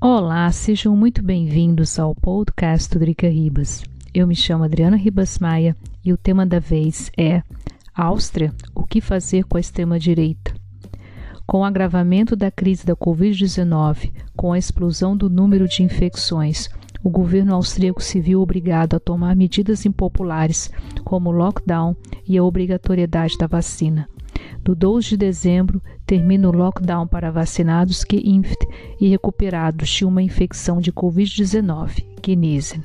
Olá, sejam muito bem-vindos ao podcast Drica Ribas. Eu me chamo Adriana Ribas Maia e o tema da vez é Áustria, o que fazer com a extrema-direita? Com o agravamento da crise da Covid-19, com a explosão do número de infecções, o governo austríaco se viu obrigado a tomar medidas impopulares, como o lockdown e a obrigatoriedade da vacina. Do 12 de dezembro, termina o lockdown para vacinados que infect e recuperados de uma infecção de Covid-19, Genesen.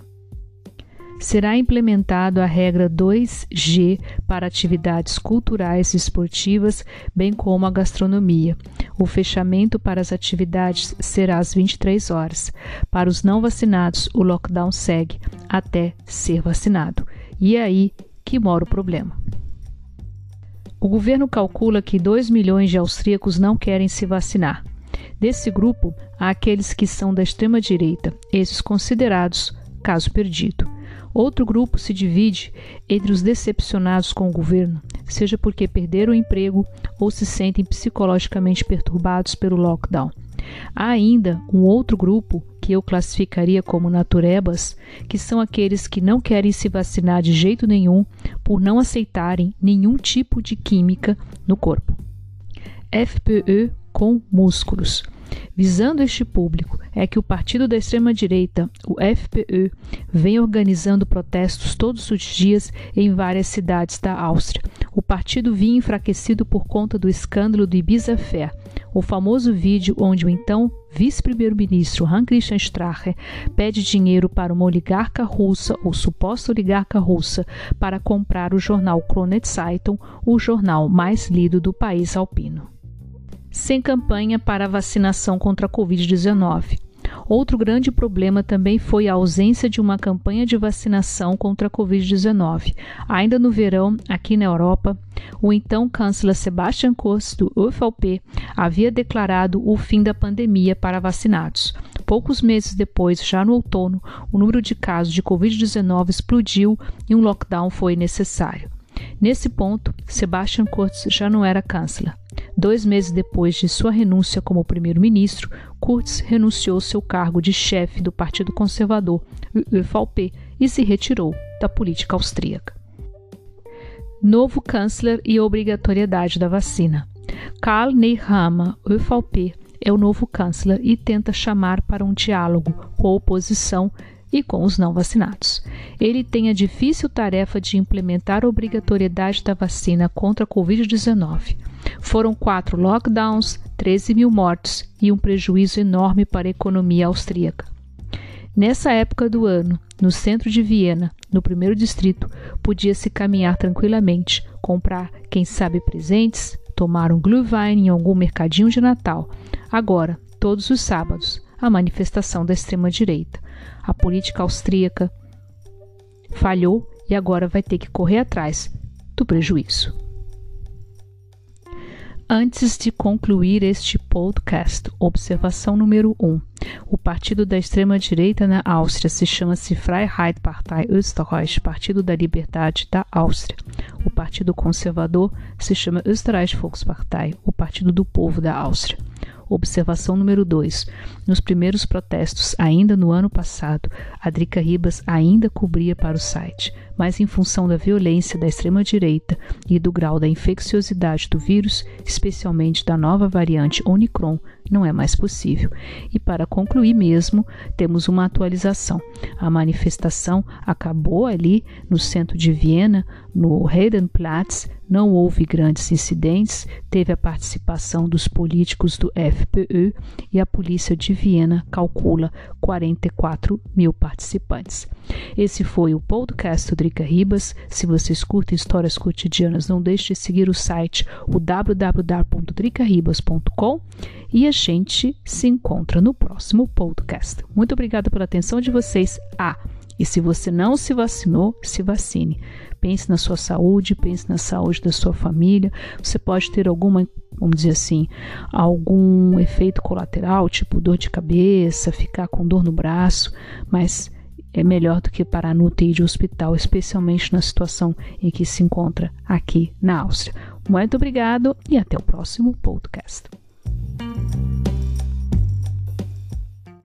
Será implementado a regra 2G para atividades culturais e esportivas, bem como a gastronomia. O fechamento para as atividades será às 23 horas. Para os não vacinados, o lockdown segue até ser vacinado. E é aí que mora o problema. O governo calcula que 2 milhões de austríacos não querem se vacinar. Desse grupo, há aqueles que são da extrema-direita, esses considerados caso perdido. Outro grupo se divide entre os decepcionados com o governo, seja porque perderam o emprego ou se sentem psicologicamente perturbados pelo lockdown. Há ainda um outro grupo que eu classificaria como naturebas, que são aqueles que não querem se vacinar de jeito nenhum por não aceitarem nenhum tipo de química no corpo. FPE com músculos. Visando este público, é que o partido da extrema-direita, o FPÖ, vem organizando protestos todos os dias em várias cidades da Áustria. O partido vinha enfraquecido por conta do escândalo do Ibiza Fair, o famoso vídeo onde o então vice-primeiro-ministro Hans-Christian Strache pede dinheiro para uma oligarca russa ou suposta oligarca russa para comprar o jornal Kronet Zeitung, o jornal mais lido do país alpino sem campanha para a vacinação contra a Covid-19. Outro grande problema também foi a ausência de uma campanha de vacinação contra a Covid-19. Ainda no verão, aqui na Europa, o então chanceler Sebastian Kurz, do UFLP, havia declarado o fim da pandemia para vacinados. Poucos meses depois, já no outono, o número de casos de Covid-19 explodiu e um lockdown foi necessário. Nesse ponto, Sebastian Kurz já não era chanceler. Dois meses depois de sua renúncia como primeiro-ministro, Kurz renunciou seu cargo de chefe do Partido Conservador, o ÖVP, e se retirou da política austríaca. Novo chanceler e obrigatoriedade da vacina. Karl Nehammer, ÖVP, é o novo chanceler e tenta chamar para um diálogo com a oposição e com os não vacinados. Ele tem a difícil tarefa de implementar a obrigatoriedade da vacina contra a Covid-19. Foram quatro lockdowns, 13 mil mortos e um prejuízo enorme para a economia austríaca. Nessa época do ano, no centro de Viena, no primeiro distrito, podia-se caminhar tranquilamente, comprar, quem sabe, presentes, tomar um Glühwein em algum mercadinho de Natal. Agora, todos os sábados, a manifestação da extrema-direita. A política austríaca falhou e agora vai ter que correr atrás do prejuízo. Antes de concluir este podcast, observação número 1. Um, o partido da extrema-direita na Áustria se chama-se Freiheitpartei Österreich, Partido da Liberdade da Áustria. O partido conservador se chama Österreich Volkspartei, o Partido do Povo da Áustria. Observação número 2. Nos primeiros protestos, ainda no ano passado, a Drica Ribas ainda cobria para o site, mas em função da violência da extrema-direita e do grau da infecciosidade do vírus, especialmente da nova variante Omicron, não é mais possível. E para concluir mesmo, temos uma atualização. A manifestação acabou ali no centro de Viena, no Heidenplatz, não houve grandes incidentes, teve a participação dos políticos do FPÖ e a polícia de Viena calcula 44 mil participantes. Esse foi o podcast do Drica Ribas. Se vocês curtem histórias cotidianas, não deixe de seguir o site o www.dricaribas.com e a gente se encontra no próximo podcast. Muito obrigada pela atenção de vocês. Ah, e se você não se vacinou, se vacine. Pense na sua saúde, pense na saúde da sua família. Você pode ter alguma, vamos dizer assim, algum efeito colateral, tipo dor de cabeça, ficar com dor no braço, mas é melhor do que parar no UTI de hospital, especialmente na situação em que se encontra aqui na Áustria. Muito obrigado e até o próximo podcast.